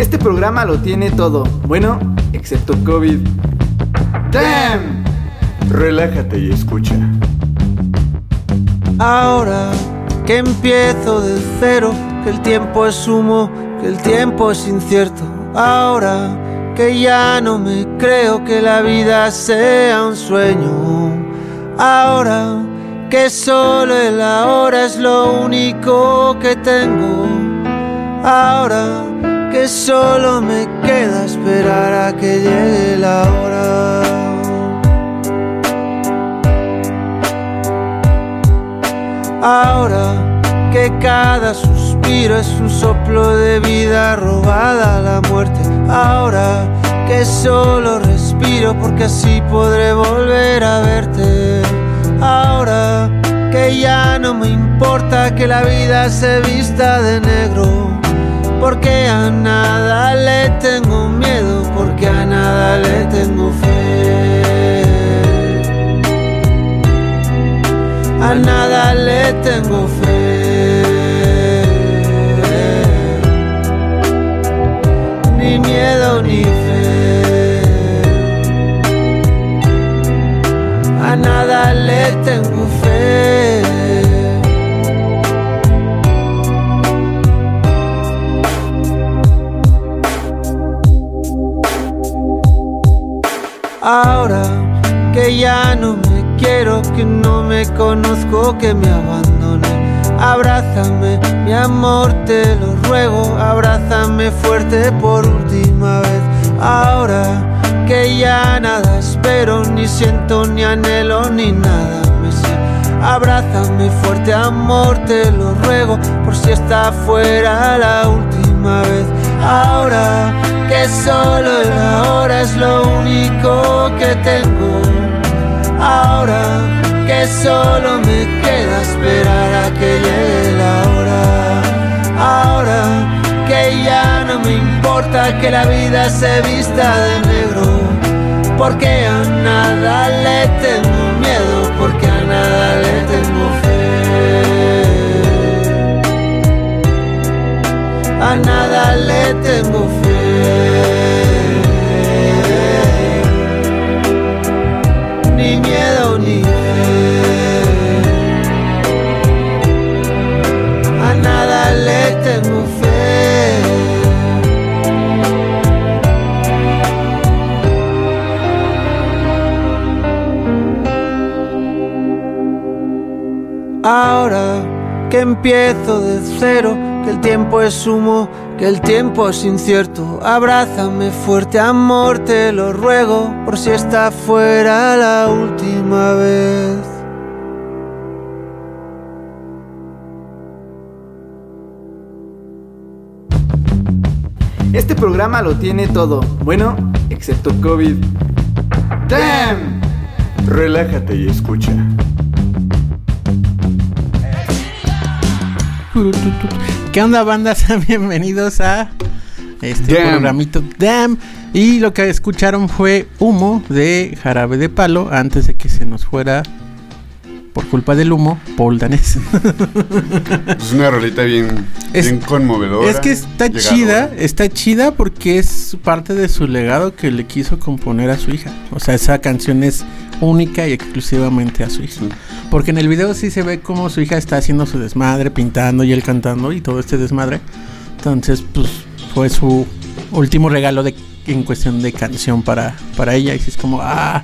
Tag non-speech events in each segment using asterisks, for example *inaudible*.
Este programa lo tiene todo, bueno, excepto COVID. ¡Damn! Relájate y escucha. Ahora que empiezo de cero, que el tiempo es humo, que el tiempo es incierto. Ahora que ya no me creo que la vida sea un sueño. Ahora que solo el ahora es lo único que tengo. Ahora que solo me queda esperar a que llegue la hora. Ahora que cada suspiro es un soplo de vida robada a la muerte. Ahora que solo respiro porque así podré volver a verte. Ahora que ya no me importa que la vida se vista de negro. Porque a nada le tengo miedo, porque a nada le tengo fe. A nada le tengo fe. Ni miedo ni fe. A nada le tengo fe. Ahora que ya no me quiero, que no me conozco, que me abandone. Abrázame, mi amor, te lo ruego, abrázame fuerte por última vez. Ahora que ya nada espero, ni siento, ni anhelo, ni nada me sé. Abrázame fuerte, amor, te lo ruego, por si está fuera la última vez. Ahora que solo el ahora es lo único que tengo. Ahora que solo me queda esperar a que llegue la hora. Ahora que ya no me importa que la vida se vista de negro. Porque a nada le tengo miedo, porque a nada le tengo A nada le tengo fe. Ni miedo ni fe. A nada le tengo fe. Ahora que empiezo de cero, que el tiempo es humo, que el tiempo es incierto. Abrázame fuerte, amor, te lo ruego, por si está fuera la última vez. Este programa lo tiene todo, bueno, excepto COVID. ¡Damn! Relájate y escucha. ¿Qué onda, banda? *laughs* Sean bienvenidos a este Damn. programito Damn. Y lo que escucharon fue humo de jarabe de palo antes de que se nos fuera por culpa del humo, Paul Danés. Es una rolita bien, Es- bien conmovedora. es que está llegadora. chida, está chida porque es parte de su legado que le quiso componer a su hija. O sea, esa canción es única y exclusivamente a su hija. Sí. Porque en el video sí se ve como su hija está haciendo su desmadre, pintando y él cantando y todo este desmadre. Entonces, pues fue su último regalo de, en cuestión de canción para, para ella. Y es como, ah,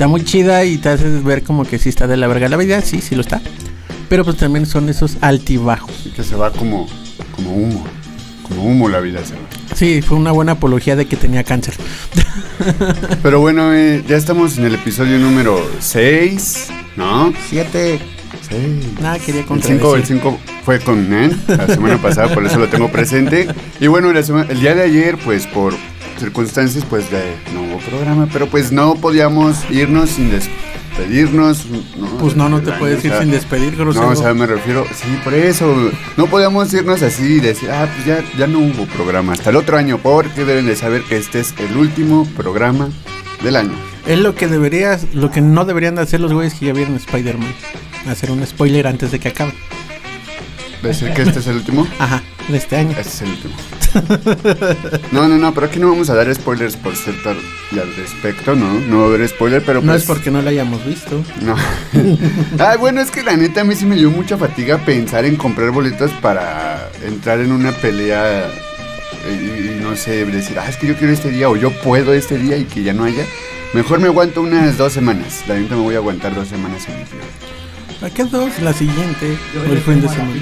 está muy chida y te haces ver como que sí está de la verga la vida. Sí, sí lo está. Pero pues también son esos altibajos. Y que se va como, como humo. Como humo la vida se va. Sí, fue una buena apología de que tenía cáncer. *laughs* Pero bueno, eh, ya estamos en el episodio número 6, ¿no? Siete. 6. Nada, quería El 5 el contradecir. cinco fue con Nen la semana pasada, por eso lo tengo presente. Y bueno, la sema- el día de ayer, pues por circunstancias, pues ya no hubo programa, pero pues no podíamos irnos sin despedirnos. Pues no, no te puedes ir sea, sin despedir, grosero. No, o sea, me refiero, sí, por eso. No podíamos irnos así y decir, ah, pues ya, ya no hubo programa hasta el otro año, porque deben de saber que este es el último programa del año. Es lo que deberías, lo que no deberían de hacer los güeyes que ya vieron Spider-Man. Hacer un spoiler antes de que acabe. ¿Decir que este es el último? *laughs* Ajá, de este año. Este es el último. No, no, no, pero aquí no vamos a dar spoilers por cierto al respecto, ¿no? No va a haber spoiler, pero No pues... es porque no la hayamos visto. No. *laughs* Ay, bueno, es que la neta a mí sí me dio mucha fatiga pensar en comprar boletos para entrar en una pelea y, y no sé, decir, ah, es que yo quiero este día o yo puedo este día y que ya no haya. Mejor me aguanto unas dos semanas. La neta me voy a aguantar dos semanas en mi ciudad. ¿A qué dos? La siguiente. o el fin de semana.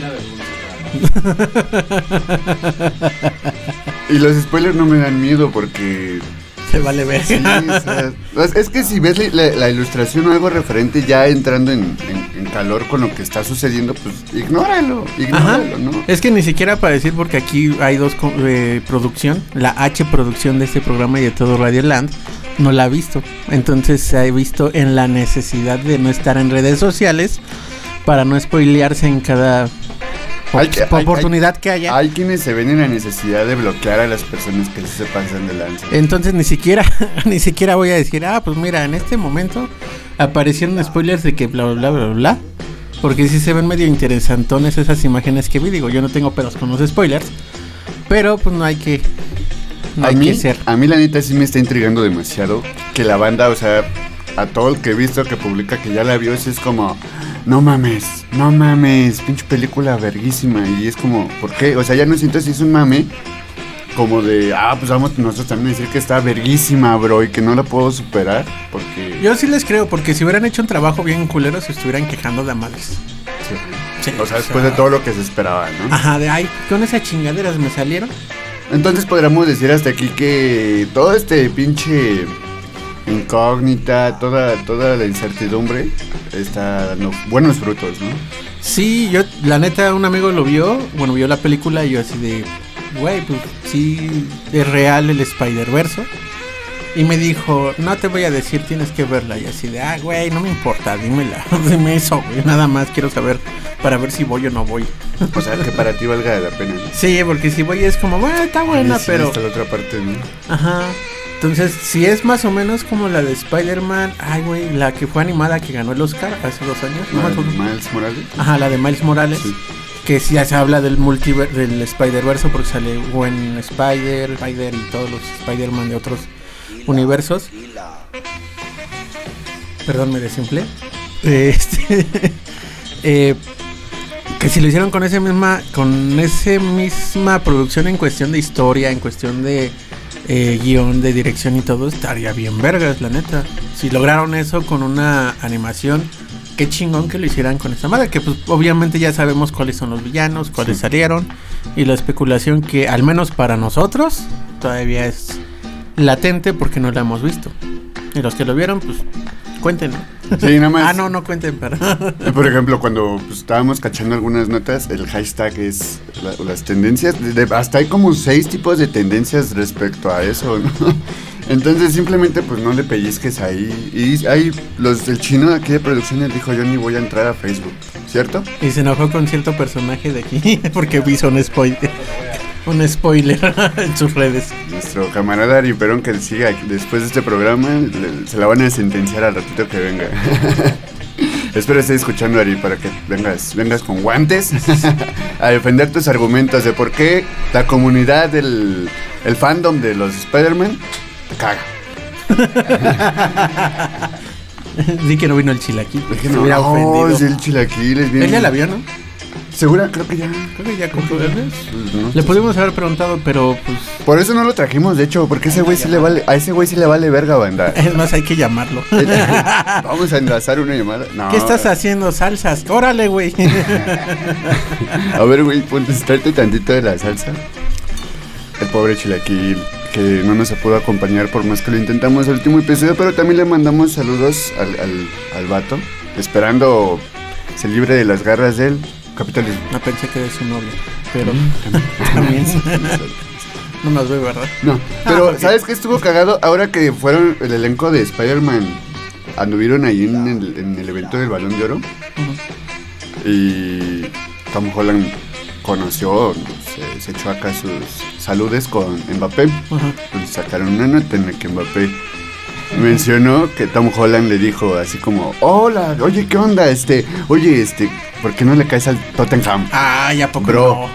Y los spoilers no me dan miedo porque Se vale ver. Sí, o sea, es- que si ves la, la- la ilustración o algo referente ya entrando en, en- en calor con lo que está sucediendo, pues ignóralo, Ajá. ignóralo, ¿no? Es que ni siquiera para decir, porque aquí hay dos eh, producción, la H producción de este programa y de todo Radio Land, no la ha visto. Entonces se ha visto en la necesidad de no estar en redes sociales para no spoilearse en cada Hay oportunidad que haya. Hay quienes se ven en la necesidad de bloquear a las personas que se pasan de lanza. Entonces ni siquiera, *laughs* ni siquiera voy a decir, ah, pues mira, en este momento aparecieron spoilers de que bla bla bla bla bla. Porque sí se ven medio interesantones esas imágenes que vi. Digo, yo no tengo pedos con los spoilers. Pero pues no hay que. A, hay mí, que ser. a mí la neta sí me está intrigando demasiado que la banda, o sea, a todo el que he visto que publica que ya la vio, sí es como, no mames, no mames, pinche película verguísima. Y es como, ¿por qué? O sea, ya no siento si es un mame. Como de, ah, pues vamos nosotros también a decir que está verguísima, bro, y que no la puedo superar. Porque. Yo sí les creo, porque si hubieran hecho un trabajo bien culero, se estuvieran quejando de madres. Sí. O sea, después de todo lo que se esperaba, ¿no? Ajá, de ay, con esas chingaderas me salieron. Entonces podríamos decir hasta aquí que todo este pinche incógnita, toda, toda la incertidumbre está dando buenos frutos, ¿no? Sí, yo, la neta, un amigo lo vio, bueno, vio la película y yo así de, güey, pues sí, es real el Spider-Verse. Y me dijo, no te voy a decir, tienes que verla. Y así de, ah, güey, no me importa, dímela, *laughs* dime eso, güey, nada más quiero saber para ver si voy o no voy. O sea, que para ti valga la pena. ¿no? Sí, porque si voy es como, bueno, está buena, sí, pero... Hasta la otra parte, ¿no? Ajá. Entonces, si es más o menos como la de Spider-Man, ay, güey, la que fue animada que ganó el Oscar hace dos años. no me acuerdo. Miles Morales. Ajá, la de Miles Morales. Sí. Que sí, ya se habla del multiverso, del Spider-Verse, porque sale Gwen Spider, Spider y todos los Spider-Man de otros universos. Perdón, me desinflé. Este, *laughs* eh, que si lo hicieron con ese misma, con ese misma producción en cuestión de historia, en cuestión de eh, guion, de dirección y todo, estaría bien vergas, la neta. Si lograron eso con una animación, qué chingón que lo hicieran con esta madre, que pues obviamente ya sabemos cuáles son los villanos, cuáles Sí. salieron, y la especulación que al menos para nosotros todavía es latente porque no la hemos visto. Y los que lo vieron, pues cuenten. Sí, nada más. *laughs* Ah, no, no cuenten, pero... *laughs* Por ejemplo, cuando pues, estábamos cachando algunas notas, el hashtag es la- las tendencias. de- de- hasta hay como seis tipos de tendencias respecto a eso, ¿no? *laughs* Entonces simplemente pues no le pellizques ahí. Y hay los el chino de aquí de producción él dijo yo ni voy a entrar a Facebook, ¿cierto? Y se enojó con cierto personaje de aquí porque hizo un spoiler. Un spoiler *laughs* en sus redes. Nuestro camarada Ari Perón que siga después de este programa le- se la van a sentenciar al ratito que venga. *laughs* Espero estés escuchando Ari para que vengas, vengas con guantes *laughs* a defender tus argumentos de por qué la comunidad del el fandom de los Spider-Man te caga. Di que no vino el chilaquil. Es que no, no, ofendido. es el chilaquiles bien. Él ya la vio, ¿no? Segura, creo que ya. Creo que ya compró el mes. Pues, no. Le pudimos haber preguntado, pero pues. Por eso no lo trajimos, de hecho, porque ese güey sí le vale, a ese güey sí le vale verga, banda. *laughs* Es más, hay que llamarlo. *laughs* Vamos a enlazar una llamada. No. ¿Qué estás haciendo? Salsas. Órale, güey. *laughs* A ver, güey, ponte, tantito de la salsa. El pobre chilaquil, que no nos pudo acompañar por más que lo intentamos el último episodio, pero también le mandamos saludos al, al, al vato, esperando se libre de las garras del capitalismo. No pensé que era su novia, pero *laughs* también. no nos ve, ¿verdad? No, pero ok. ¿sabes qué estuvo cagado? Ahora que fueron el elenco de Spider-Man, anduvieron ahí en el, en el evento del Balón de Oro y Tom Holland conoció, se, se echó acá sus saludes con Mbappé. Ajá. Entonces sacaron una nota en la que Mbappé mencionó que Tom Holland le dijo así como, hola, oye, ¿qué onda? Este, oye, este, ¿por qué no le caes al Tottenham? Ah, ya poco Bro. no.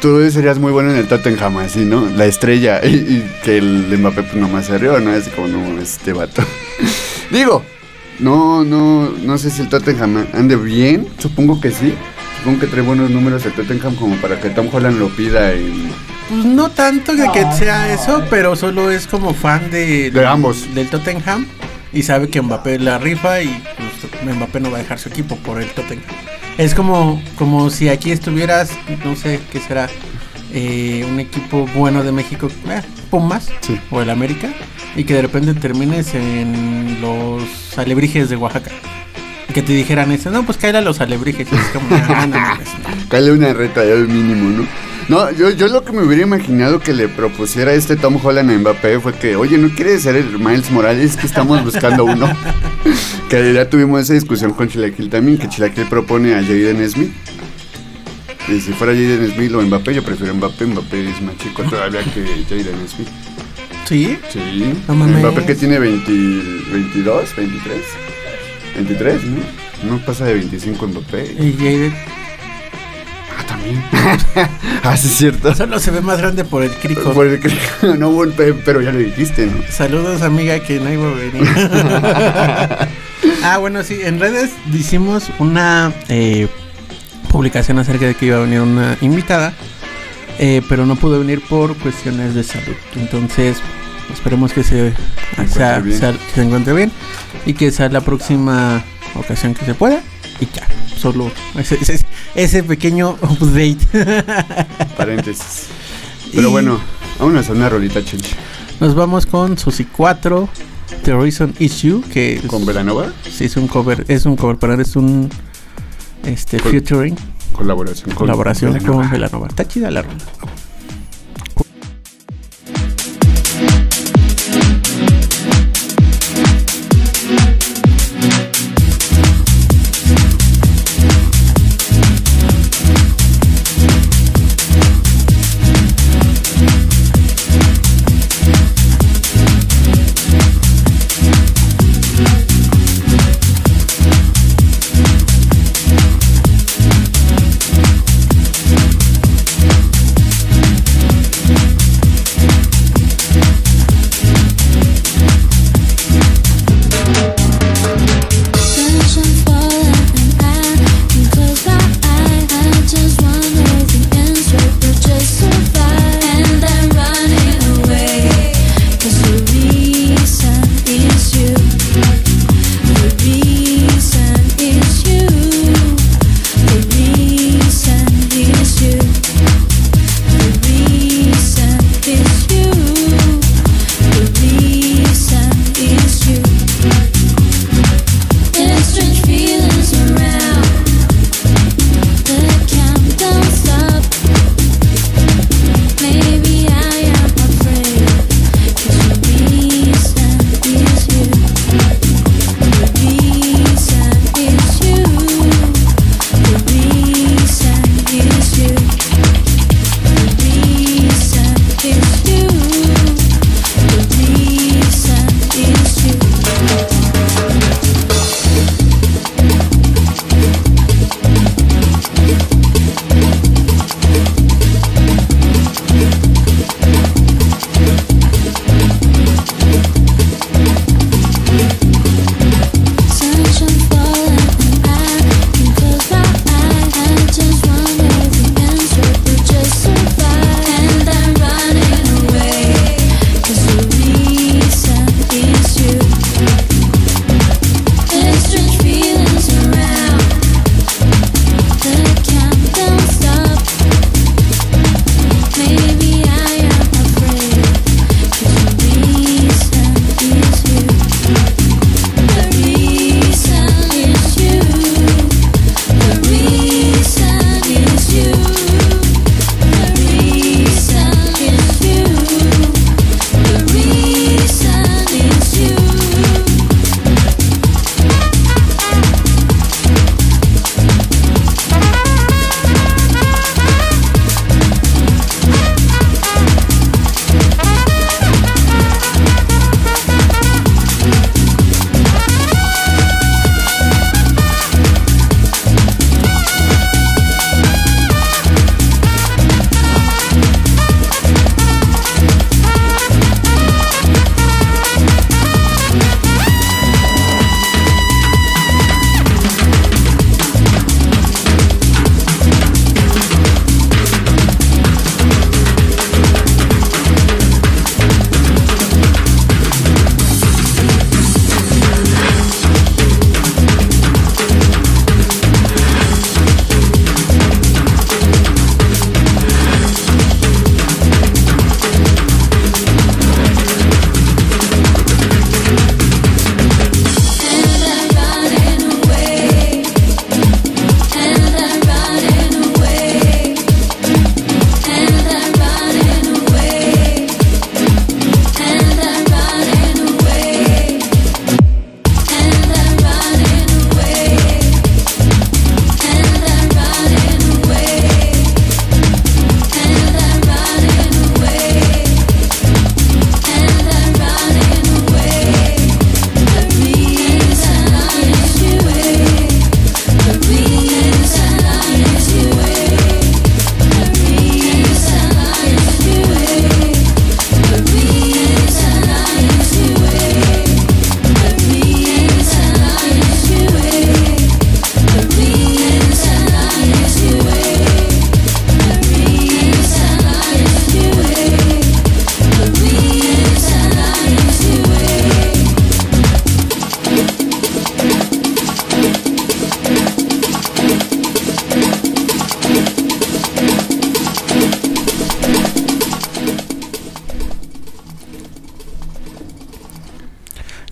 tú serías muy bueno en el Tottenham, así, ¿no? La estrella. Y, y que el Mbappé pues nomás se rió, ¿no? Así como, no, este vato. *laughs* Digo, no, no, no sé si el Tottenham ande bien. Supongo que sí. Supongo que trae buenos números el Tottenham como para que Tom Holland lo pida y... Pues no tanto de que sea eso, pero solo es como fan de, De ambos. del Tottenham y sabe que Mbappé la rifa y pues, Mbappé no va a dejar su equipo por el Tottenham. Es como, como si aquí estuvieras, no sé qué será, eh, un equipo bueno de México, eh, Pumas Sí. o el América, y que de repente termines en los alebrijes de Oaxaca. Y que te dijeran eso, no, pues cállate a los alebrijes. Es como, "Ah, no mames". *laughs* Cale una reta ya mínimo, ¿no? No, yo, yo lo que me hubiera imaginado que le propusiera este Tom Holland a Mbappé fue que, oye, ¿no quieres ser el Miles Morales? Que estamos buscando uno. *laughs* que ya tuvimos esa discusión con Chilaquil también, que Chilaquil propone a Jaden Smith. Y si fuera Jaden Smith o Mbappé, yo prefiero Mbappé. Mbappé es más chico todavía que Jaden Smith. Sí, Sí. No mames. Mbappé que tiene 20, 22, 23. 23, ¿no? No pasa de 25 Mbappé. y Jaden También. *laughs* ah, sí, es cierto. solo se ve más grande por el crico. Por el que- *laughs* no, pero ya lo dijiste, ¿no? Saludos amiga que no iba a venir. *laughs* ah, bueno, sí, en redes hicimos una eh, publicación acerca de que iba a venir una invitada, eh, pero no pudo venir por cuestiones de salud. Entonces, esperemos que se, sea- bien. sea- que se encuentre bien y que sea la próxima ocasión que se pueda. Y ya, solo ese, ese- ese pequeño update. *laughs* Paréntesis. Pero Y- bueno, vámonos a una rolita chencha. Nos vamos con Susi 4, The Reason Issue, que es- ¿Con Velanova? Sí, es un cover, es un cover, pero es un este Col- featuring, Colaboración. con colaboración con Velanova. Está chida la rola.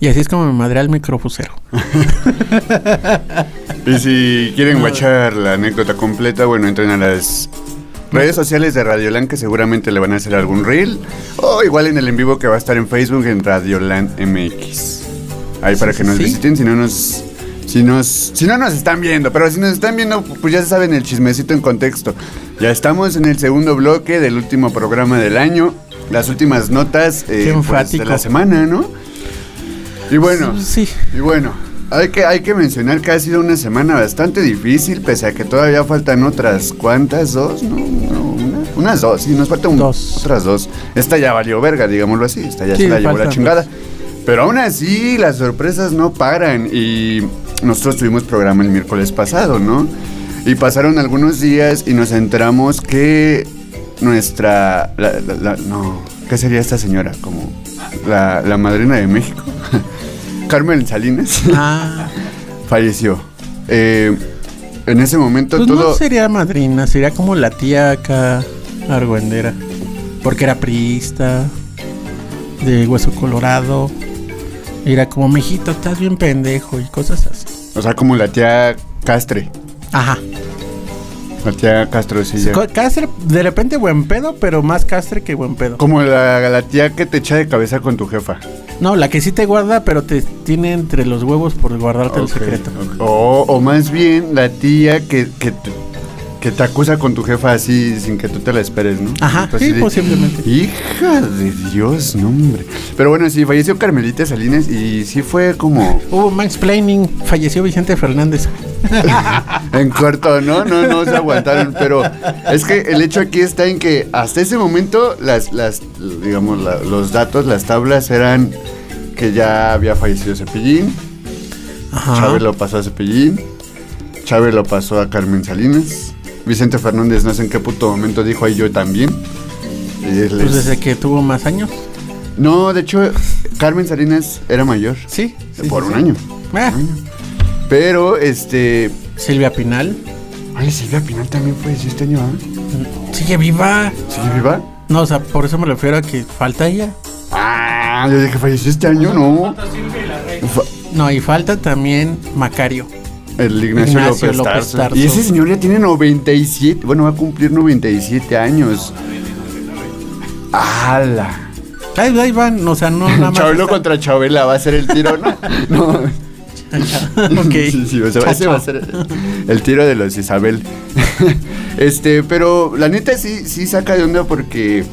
Y así es como me madré al microfusero. *laughs* Y si quieren guachar la anécdota completa, bueno, entren a las redes sociales de Radioland que seguramente le van a hacer algún reel. O igual en el en vivo que va a estar en Facebook en Radioland MX. Ahí para Sí, que nos sí. visiten, si no nos... Si, nos, si no nos están viendo, pero si nos están viendo, pues ya saben el chismecito en contexto. Ya estamos en el segundo bloque del último programa del año. Las últimas notas eh, pues, de la semana, ¿no? Y bueno, Sí. y bueno, hay que, hay que mencionar que ha sido una semana bastante difícil, pese a que todavía faltan otras cuantas, dos, no, no, una- unas dos, sí, nos faltan Dos. otras dos. Esta ya valió verga, digámoslo así, esta ya Sí, se la llevó la chingada. dos. Pero aún así, las sorpresas no paran y nosotros tuvimos programa el miércoles pasado, ¿no? Y pasaron algunos días y nos enteramos que nuestra... la- la- la- no, ¿qué sería esta señora? Como la, la madrina de México. *laughs* Carmen Salinas Ah, *laughs* falleció. Eh, en ese momento pues todo... no sería madrina, sería como la tía acá argüendera. Porque era priista, de hueso colorado. Era como, mijito, estás bien pendejo y cosas así. O sea, como la tía Castre. Ajá. La tía Castro, sí, ya. Castre, de repente buen pedo, pero más castre que buen pedo. Como la, la tía que te echa de cabeza con tu jefa. No, la que sí te guarda, pero te tiene entre los huevos por guardarte el secreto. O, o más bien la tía que, que, te, que te acusa con tu jefa así sin que tú te la esperes, ¿no? Ajá, Entonces, sí, posiblemente. Hija de Dios, no hombre. Pero bueno, sí, falleció Carmelita Salinas y sí fue como Hubo mansplaining, falleció Vicente Fernández. *laughs* en corto, ¿no? No, no se aguantaron. Pero es que el hecho aquí está en que hasta ese momento las, las digamos, la- los datos, las tablas eran que ya había fallecido Cepillín, Ajá. Chávez lo pasó a Cepillín. Chávez lo pasó a Carmen Salinas. Vicente Fernández no sé en qué puto momento dijo ahí yo también. Pues es- desde que tuvo más años. No, de hecho, Carmen Salinas era mayor. Sí. sí, por sí, un sí. año. Ah, Pero, este... Silvia Pinal. Ay, Silvia Pinal también falleció este año, ¿ah? Sigue viva. ¿Sigue viva? No, o sea, por eso me refiero a que falta ella. Ah, yo dije, falleció este año, no. No, y falta también Macario. El Ignacio, Ignacio López, López Tarso. Tarso. Y ese señor ya tiene 97, bueno, va a cumplir 97 años. ¡Hala! Ahí, ahí van, o sea, no nada más. Chabelo está- contra Chabela va a ser el tiro, ¿no? *laughs* no. *laughs* ok. Sí, sí, o sea, ese va a ser el tiro de los Isabel. *laughs* este, pero la neta sí, sí saca de onda porque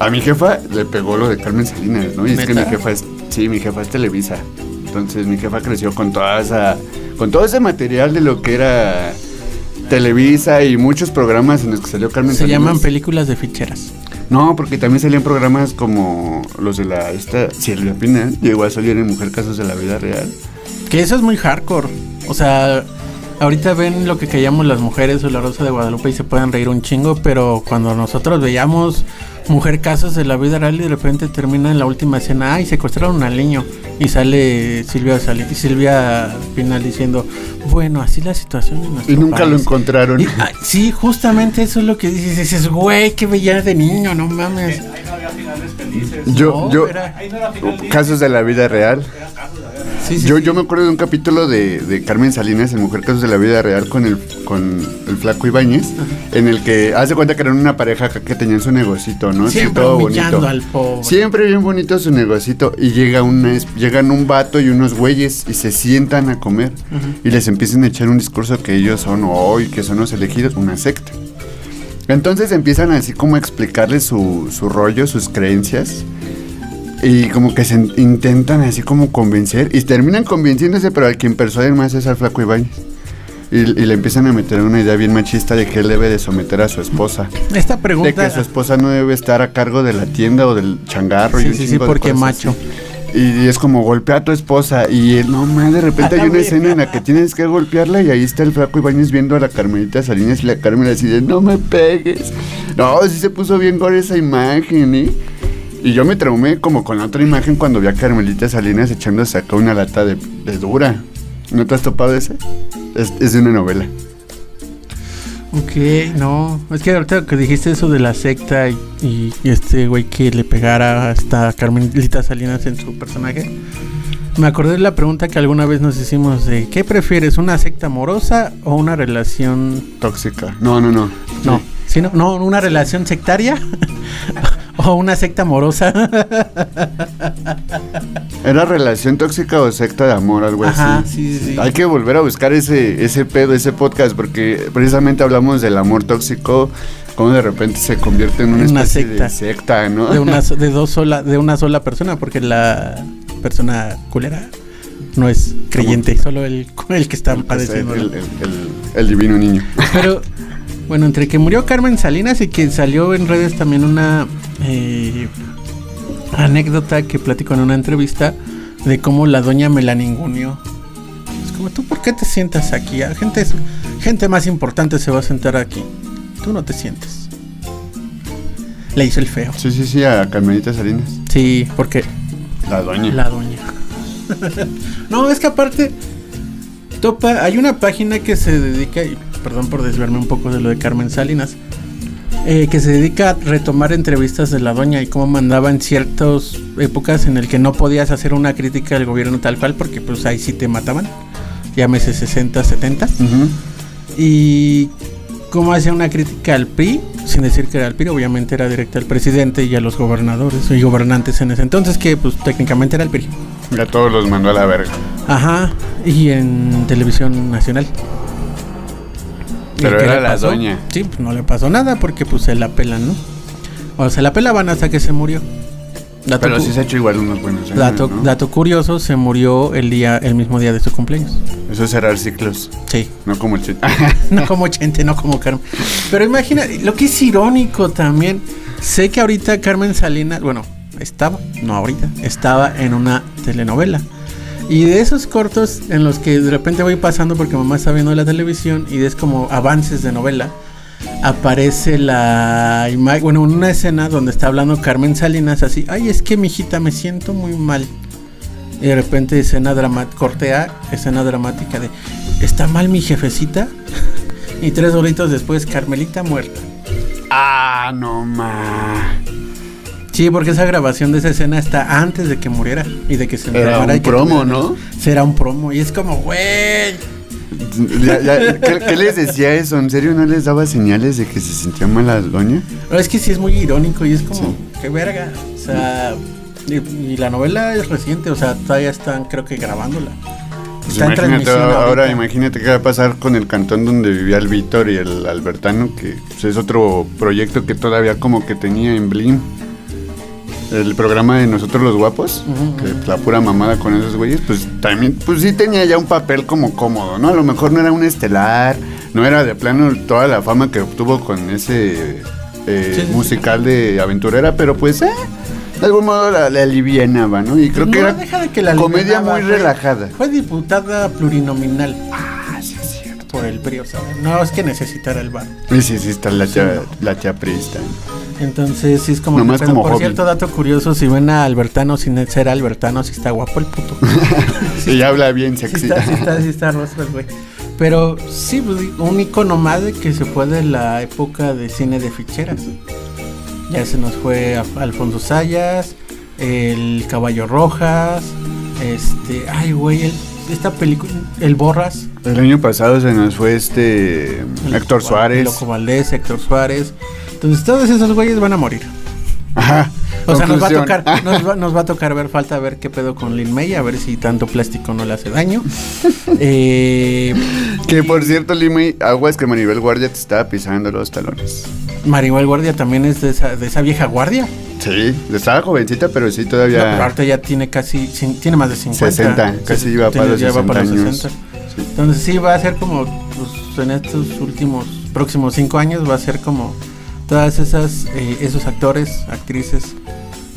a mi jefa le pegó lo de Carmen Salinas, ¿no? Y es que mi jefa es, sí, mi jefa es Televisa. Entonces mi jefa creció con toda esa, con todo ese material de lo que era Televisa y muchos programas en los que salió Carmen Se Salinas. llaman películas de ficheras. No, porque también salían programas como los de la esta Silvia Pinal, llegó a salir en Mujer Casos de la Vida Real. Que eso es muy hardcore. O sea, ahorita ven lo que callamos las mujeres o la Rosa de Guadalupe y se pueden reír un chingo, pero cuando nosotros veíamos Mujer Casos de la Vida Real y de repente termina en la última escena, ay, secuestraron al niño. Y sale Silvia, y Silvia Pinal diciendo, bueno, así la situación en Y nunca lo país". encontraron. Y, ah, sí, justamente eso es lo que dices. Dices, güey, qué veía de niño, no mames. Yo, No, yo, era- casos de la vida real. Sí, sí, Yo, sí. yo me acuerdo de un capítulo de, de Carmen Salinas en Mujer Casos de la Vida Real con el, con el flaco Ibáñez, en el que hace cuenta que eran una pareja que que tenían su negocito, ¿no? Sí, Siempre al pobre. Siempre bien bonito su negocito. Y llega una, es- llegan un vato y unos güeyes y se sientan a comer. Y les empiezan a echar un discurso que ellos son hoy, que son los elegidos, una secta. Entonces empiezan así como a explicarles su, su rollo, sus creencias. Y como que se in- intentan así como convencer. Y terminan convenciéndose, pero al quien persuaden más es al flaco Ibáñez. Y, y le empiezan a meter una idea bien machista de que él debe de someter a su esposa. Esta De pregunta. que su esposa no debe estar a cargo de la tienda o del changarro. y Sí, un sí, sí, de porque macho. así. Y es como golpea a tu esposa. Y él, no mames, de repente hay una escena en la que tienes que golpearla. Y ahí está el flaco Ibáñez viendo a la Carmelita Salinas y la Carmen así de no me pegues. No, sí se puso bien gore esa imagen, ¿eh? Y yo me traumé como con la otra imagen cuando vi a Carmelita Salinas echándose acá una lata de, de dura. ¿No te has topado ese? Es, es de una novela. Ok, no. Es que ahorita que dijiste eso de la secta y, y este güey que le pegara a esta Carmelita Salinas en su personaje. Me acordé de la pregunta que alguna vez nos hicimos de ¿qué prefieres, una secta amorosa o una relación Tóxica. No, no, no. no, ¿sí, no? no, una relación sectaria *laughs* *laughs* o una secta amorosa? ¿Era relación tóxica o secta de amor, algo Ajá, así? sí, sí, sí. Hay que volver a buscar ese, ese pedo, ese podcast, porque precisamente hablamos del amor tóxico, cómo de repente se convierte en una, Una especie secta. de secta, ¿no? de una *laughs* de dos sola de una sola persona porque la persona culera no es creyente, solo el, el que está el, padeciendo. el- el- el divino niño. Pero *laughs* bueno, entre que murió Carmen Salinas y que salió en redes también una eh, anécdota que platicó en una entrevista de cómo la doña me la ninguneó. Es como, ¿tú por qué te sientas aquí? Ah, Gente, gente más importante se va a sentar aquí. Tú no te sientes. Le hizo el feo. Sí, sí, sí, a Carmelita Salinas. Sí, porque La doña. la doña. *laughs* no, es que aparte, Topa, hay una página que se dedica, y perdón por desviarme un poco de lo de Carmen Salinas, eh, que se dedica a retomar entrevistas de la doña y cómo mandaba en ciertas épocas en el que no podías hacer una crítica al gobierno tal cual, porque pues ahí sí te mataban, llámese 60, 70, Ujú. y cómo hacía una crítica al PRI, sin decir que era el PRI, obviamente era directa al presidente y a los gobernadores y gobernantes en ese entonces, que pues técnicamente era el PRI. Ya todos los mandó a la verga. Ajá, y en televisión nacional. ¿Y Pero era la pasó? doña. Sí, pues no le pasó nada porque pues se la pelan, ¿no? O se la pelaban hasta que se murió. Dato, Pero sí se ha hecho igual unos buenos años, dato, ¿no? dato curioso, se murió el día, el mismo día de su cumpleaños. Eso es cerrar ciclos, Sí. no como el chiste. *laughs* No como Chente, no como Carmen. Pero imagina, lo que es irónico también. Sé que ahorita Carmen Salinas, bueno, estaba, no ahorita, estaba en una telenovela. Y de esos cortos en los que de repente voy pasando porque mamá está viendo la televisión y es como avances de novela, aparece la imagen, bueno, una escena donde está hablando Carmen Salinas así, ay, es que mijita, me siento muy mal. Y de repente escena dramática, cortea, escena dramática de, ¿está mal mi jefecita? *laughs* y tres horitos después, Carmelita muerta. ah, no ma. Sí, porque esa grabación de esa escena está antes de que muriera y de que se Era un promo, ¿no? Será un promo y es como, güey. Ya- ya, ¿qué, qué les decía eso? ¿En serio no les daba señales de que se sentía mal la doña? Pero es que sí es muy irónico y es como, Sí. qué verga. O sea, y, y la novela es reciente, o sea, todavía están, creo que grabándola. Pues Está en imagínate, transmisión ahora ahorita. imagínate qué va a pasar con el cantón donde vivía el Víctor y el Albertano, que pues, es otro proyecto que todavía como que tenía en Blim. El programa de Nosotros los Guapos, Ujú, que ujú. la pura mamada con esos güeyes, pues también, pues sí tenía ya un papel como cómodo, ¿no? A lo mejor no era un estelar, no era de plano toda la fama que obtuvo con ese eh, Sí, sí, sí. musical de aventurera, pero pues, eh, de algún modo la, la alivianaba, ¿no? Y creo que era deja de que la comedia muy relajada. Fue diputada plurinominal Ah. Por el PRI, o sea, no es que necesitara el bar. Sí, sí, sí, está la cha, la chaprista. Entonces, sí es como. Nomás pero como por hobby. cierto, dato curioso: si ven a Albertano sin ser Albertano, sí está guapo el puto. *laughs* Y habla bien Sí sexy. está, sí está, sí está rostro güey. Pero sí, pues, un icono más de que se fue de la época de cine de ficheras. Ya se nos fue a- Alfonso Sayas, el Caballo Rojas, este, ay güey, el- esta película, el Borras, El año pasado se nos fue este el Héctor Loco- Suárez. Loco Valdés, Héctor Suárez. Entonces todos esos güeyes van a morir. Ajá. O sea, nos va a tocar, nos va, nos va a tocar ver, falta ver qué pedo con Lin May, a ver si tanto plástico no le hace daño. *laughs* Eh, Que por cierto, Lima, aguas que Maribel Guardia te estaba pisando los talones. Maribel Guardia también es de esa, de esa vieja guardia. Sí, estaba jovencita, pero sí No, pero todavía. ahorita ya tiene casi, tiene más de 50. 60, casi iba para los ya va para los 60 años. 60. Sí. Entonces sí, va a ser como, pues, en estos últimos, próximos 5 años, va a ser como todas esas, eh, esos actores, actrices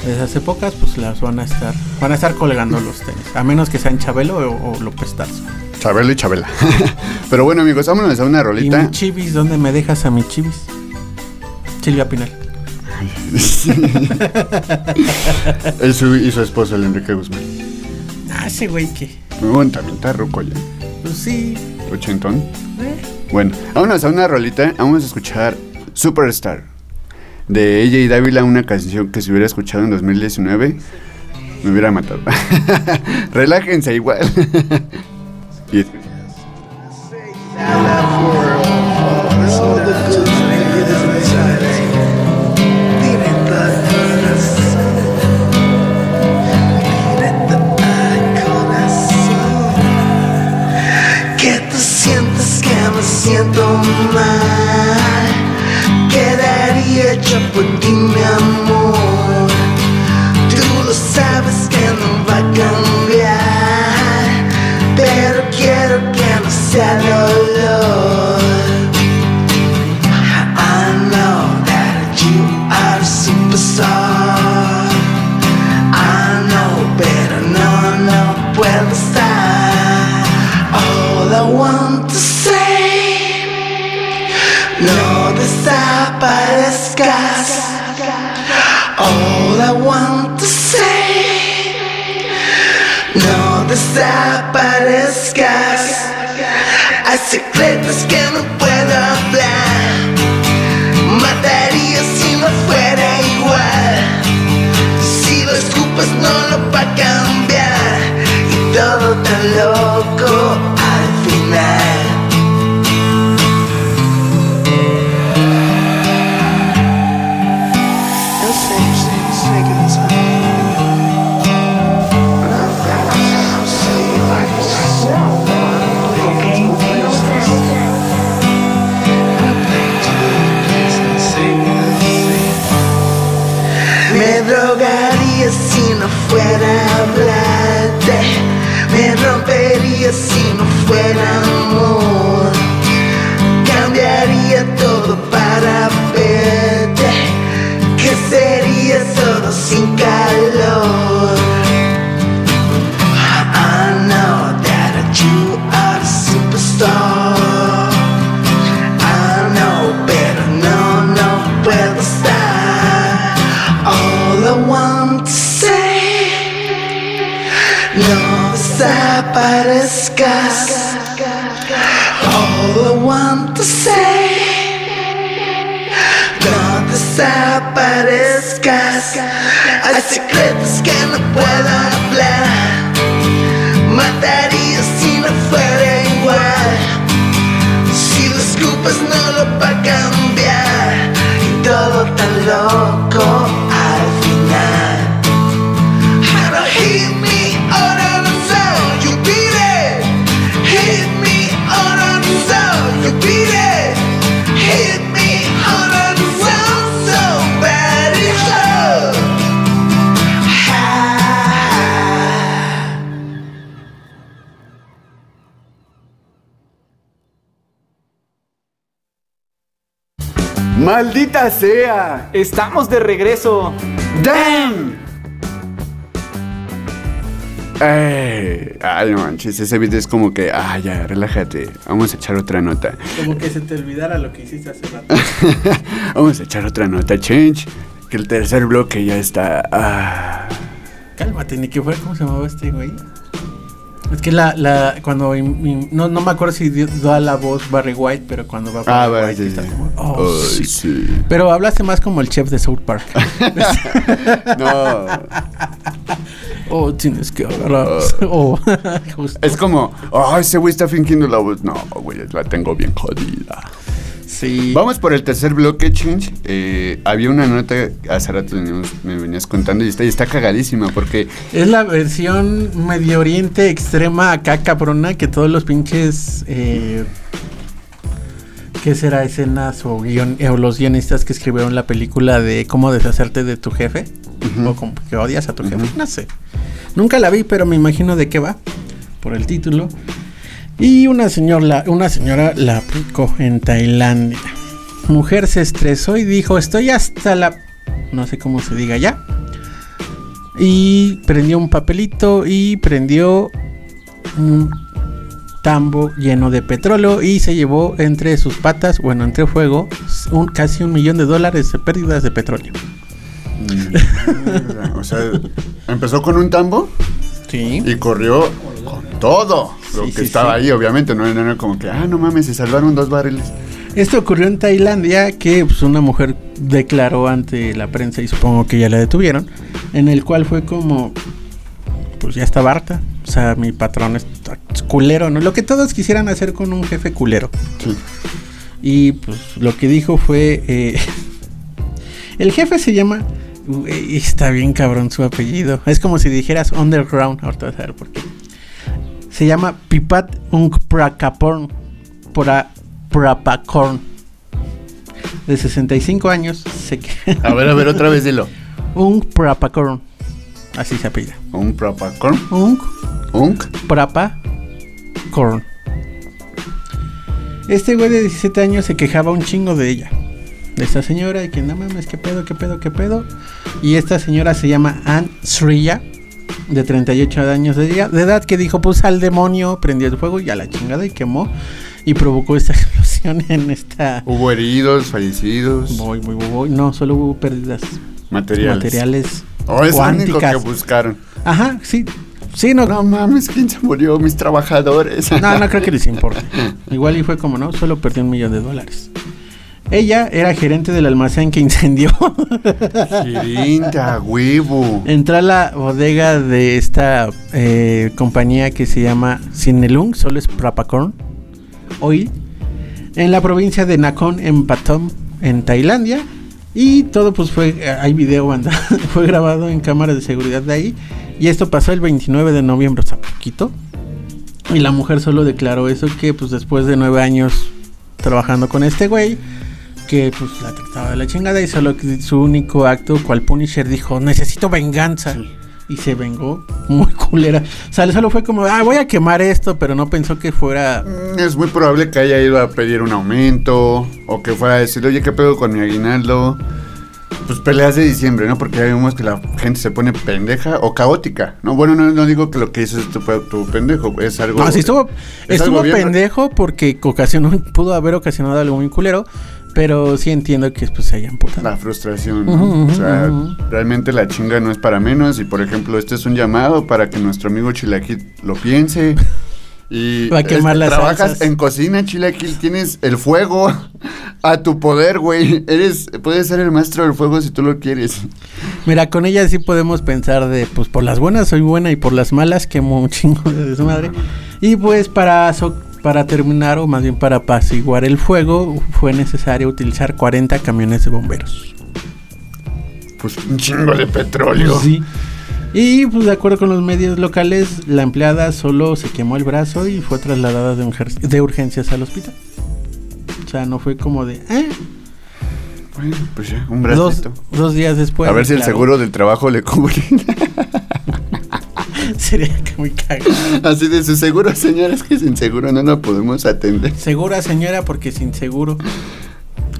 de esas épocas, pues las van a estar, van a estar colgando los tenis. A menos que sean Chabelo o, o López Tarso. Chabelo y Chabela. *laughs* pero bueno, amigos, vámonos a una Y rolita. mi chivis, ¿dónde me dejas a mi chivis? Silvia Pinal. *laughs* y, su, y su esposo, el Enrique Guzmán. Ah, ese güey que, Bueno, también está ruco ya. Pues sí. Ochentón. eh. Bueno, vámonos a una rolita. Vamos a escuchar Superstar de ella y Dávila, una canción que se hubiera escuchado en 2019. Me hubiera matado. *laughs* Relájense igual. *laughs* y desaparezcas Hay secretos que no puedo hablar. Mataría si no fuera igual. Si lo escupas no lo va ¡Maldita sea! ¡Estamos de regreso! ¡Damn! Ay, no manches, ese video es como que, ah, ya, relájate, vamos a echar otra nota. Como que se te olvidara lo que hiciste hace rato. *laughs* vamos a echar otra nota, change, que el tercer bloque ya está. Ah. Cálmate, ni que fuera, ¿cómo se llamaba este güey? Es que la, la, cuando, no, no me acuerdo si da la voz Barry White, pero cuando va Ah, Barry bueno, White sí, está sí. como, oh, sí. sí. Pero hablaste más como el chef de South Park. *laughs* No, oh, tienes que agarrar. oh, *laughs* justo. es como, oh, ese güey está fingiendo la voz. No, güey, la tengo bien jodida. Sí. Vamos por el tercer bloque, Change. Eh, había una nota, hace rato me venías contando y está, y está cagadísima porque Es la versión Medio Oriente extrema acá cabrona que todos los pinches... Eh, ¿Qué será? Escenas o, guion- o los guionistas que escribieron la película de cómo deshacerte de tu jefe. O como que odias a tu jefe. No sé. Nunca la vi, pero me imagino de qué va. Por el título. Y una señora, una señora la aplicó en Tailandia. Mujer se estresó y dijo, estoy hasta la... No sé cómo se diga ya. Y prendió un papelito y prendió un tambo lleno de petróleo y se llevó entre sus patas, bueno, entre fuego, un, casi un millón de dólares de pérdidas de petróleo. O sea, empezó con un tambo Sí. y corrió con todo lo Sí, que sí, estaba sí. ahí, obviamente. No era como que, ah, no mames, se salvaron dos barriles. Esto ocurrió en Tailandia que pues, una mujer declaró ante la prensa y supongo que ya la detuvieron, en el cual fue como pues ya estaba harta. O sea, mi patrón es culero, ¿no? Lo que todos quisieran hacer con un jefe culero. Sí. Y pues lo que dijo fue... eh, *laughs* el jefe se llama... está bien cabrón su apellido. Es como si dijeras underground. Ahorita vas a ver por qué. Se llama Pipat Unkprakaporn. Pora Prapakorn. De 65 años. Se A ver, a ver, otra vez dilo. Unkprapakorn. Así se apellida. Un propacorn. Unk Unk. Prapa Corn. Este güey de 17 años se quejaba un chingo de ella. De esta señora y que no mames, qué pedo, qué pedo, qué pedo. Y esta señora se llama Ann Sriya, de 38 años de edad, de edad, que dijo, pues al demonio, prendió el fuego y a la chingada y quemó. Y provocó esta *laughs* explosión en esta... Hubo heridos, fallecidos, Voy, voy, voy. No, solo hubo pérdidas materiales. materiales Oh, es lo que buscaron. Ajá, sí. Sí, no, No mames, ¿quién se murió? Mis trabajadores. No, no creo que les *laughs* importe. Igual y fue como, ¿no? Solo perdió un millón de dólares. Ella era gerente del almacén que incendió. Girinta, huevo. Entró a la bodega de esta eh, compañía que se llama Sinelung, solo es Prapacorn Oil, en la provincia de Nakhon, en Pathum, en Tailandia. Y todo pues fue, eh, hay video banda, *laughs* fue grabado en cámaras de seguridad de ahí. Y esto pasó el 29 de noviembre, o sea, poquito. Y la mujer solo declaró eso que pues después de nueve años trabajando con este güey, que pues la trataba de la chingada y solo que su único acto, cual Punisher dijo, necesito venganza. Y se vengó muy culera. O sea, solo fue como, ah, voy a quemar esto, pero no pensó que fuera... Mm, Es muy probable que haya ido a pedir un aumento o que fuera a decirle, oye, ¿qué pedo con mi aguinaldo? Pues peleas de diciembre, ¿no? Porque ya vemos que la gente se pone pendeja o caótica, ¿no? Bueno, no, no digo que lo que hizo es tu, pe- tu pendejo, es algo... No, sí estuvo, es estuvo pendejo porque ocasionó, pudo haber ocasionado algo muy culero, pero sí entiendo que pues se hayan putado. La frustración, ¿no? O sea, realmente la chinga no es para menos y por ejemplo, este es un llamado para que nuestro amigo Chilaquil lo piense. *laughs* Y Va a quemar es- las trabajas salsas. en cocina, Chilaquil, tienes el fuego *laughs* a tu poder, güey. Eres puedes ser el maestro del fuego si tú lo quieres. Mira, con ella sí podemos pensar de, pues por las buenas soy buena y por las malas quemo un chingo de su madre. Y pues para, so- para terminar, o más bien para apaciguar el fuego, fue necesario utilizar 40 camiones de bomberos. Pues un chingo de petróleo. Sí. Y pues de acuerdo con los medios locales, la empleada solo se quemó el brazo y fue trasladada de, urgen- de urgencias al hospital. O sea, no fue como de... "Eh". Bueno, pues ya, un Dos, bracito. dos días después... a ver si el seguro del trabajo le cubre. *laughs* *laughs* Sería muy cagado. Así de su seguro, señores, que sin seguro no lo podemos atender. Segura señora porque sin seguro.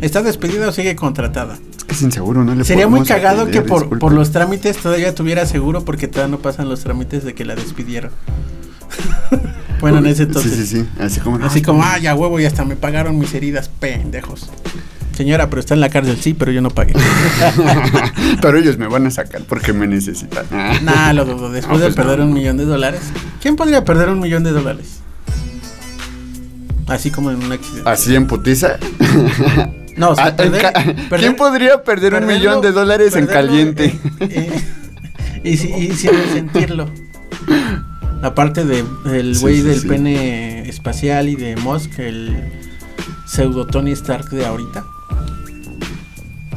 ¿Está despedida o sigue contratada? Es que sin seguro no le Sería muy cagado que por, por los trámites todavía tuviera seguro porque todavía no pasan los trámites de que la despidieron. *laughs* bueno, en ese entonces. Sí, sí, sí. Así como. no, Así como, ah, ya huevo, y hasta me pagaron mis heridas, pendejos. Señora, pero está en la cárcel, sí, pero yo no pagué. *laughs* Pero ellos me van a sacar porque me necesitan. Ah. *laughs* nah, lo dudo. Después No, de pues perder no. un millón de dólares. ¿Quién podría perder un millón de dólares? Así como en un accidente. Así en putiza. *laughs* No, o sea, Ah, perder- ¿Quién podría perder un millón de dólares en caliente? eh, eh, y, si- y sin sentirlo. Aparte de el Sí, güey sí, del sí. pene espacial y de Musk, el pseudo Tony Stark de ahorita.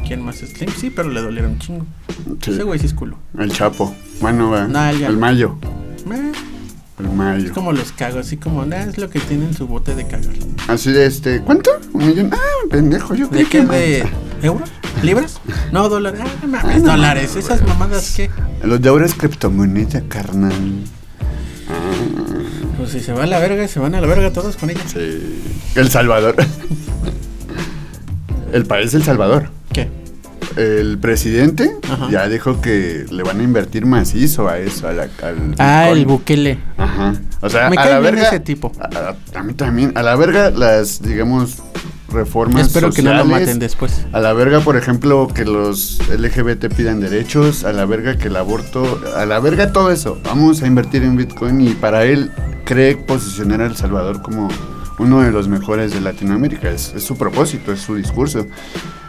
¿Quién más es Slim? Sí, pero le dolieron un chingo. Sí, Ese güey sí es culo. El Chapo. Bueno, va. El. Mayo. Eh, El Mayo. es como los cago, así como, nah, es lo que tiene en su bote de cagar. Así de este. ¿Cuánto? Un millón. Ah, pendejo. Yo ¿De creí qué? que ¿De euros? ¿Libras? No, dólares. Ah, no mames, dólares. Esas mamadas que. Los de ahora es criptomoneda, carnal. Pues si se va a la verga, se van a la verga todos con ella. Sí. El Salvador. El país El Salvador. ¿Qué? El presidente Ajá. ya dijo que le van a invertir macizo a eso, a la- al Ah, el. Bukele. Ajá. O sea, Me a cae la bien verga. ese tipo. A, a- mí también. A la verga las, digamos, reformas Espero que no lo maten después. A la verga, por ejemplo, que los LGBT pidan derechos. A la verga que el aborto. A la verga todo eso. Vamos a invertir en Bitcoin y para él cree posicionar a El Salvador como uno de los mejores de Latinoamérica. Es, es su propósito, es su discurso.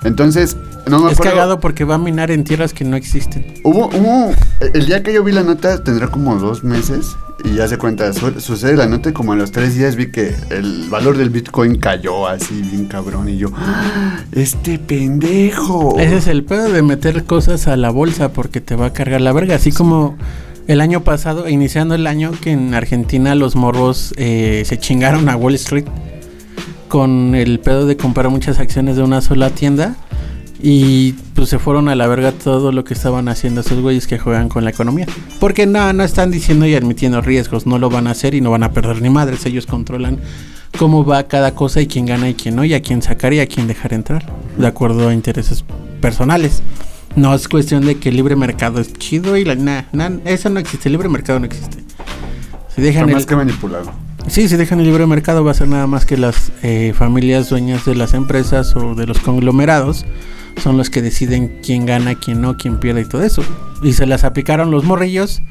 Entonces, no me Es acuerdo. cagado porque va a minar en tierras que no existen. Hubo, hubo, el día que yo vi la nota tendrá como dos meses y ya se cuenta, su- sucede la nota y como a los tres días vi que el valor del Bitcoin cayó así bien cabrón y yo, ¡Ah! este pendejo. Ese es el pedo de meter cosas a la bolsa porque te va a cargar la verga. Así como el año pasado, iniciando el año, que en Argentina los morros eh, se chingaron a Wall Street con el pedo de comprar muchas acciones de una sola tienda. Y pues se fueron a la verga todo lo que estaban haciendo esos güeyes que juegan con la economía. Porque no, no están diciendo y admitiendo riesgos, no lo van a hacer y no van a perder ni madres. Ellos controlan cómo va cada cosa y quién gana y quién no, y a quién sacar y a quién dejar entrar, de acuerdo a intereses personales. No es cuestión de que el libre mercado es chido y la nah, eso no existe, el libre mercado no existe. Si dejan Está el, más que manipulado. Sí, si dejan el libre mercado va a ser nada más que las eh, familias dueñas de las empresas o de los conglomerados son los que deciden quién gana, quién no, quién pierde y todo eso. Y se las aplicaron los morrillos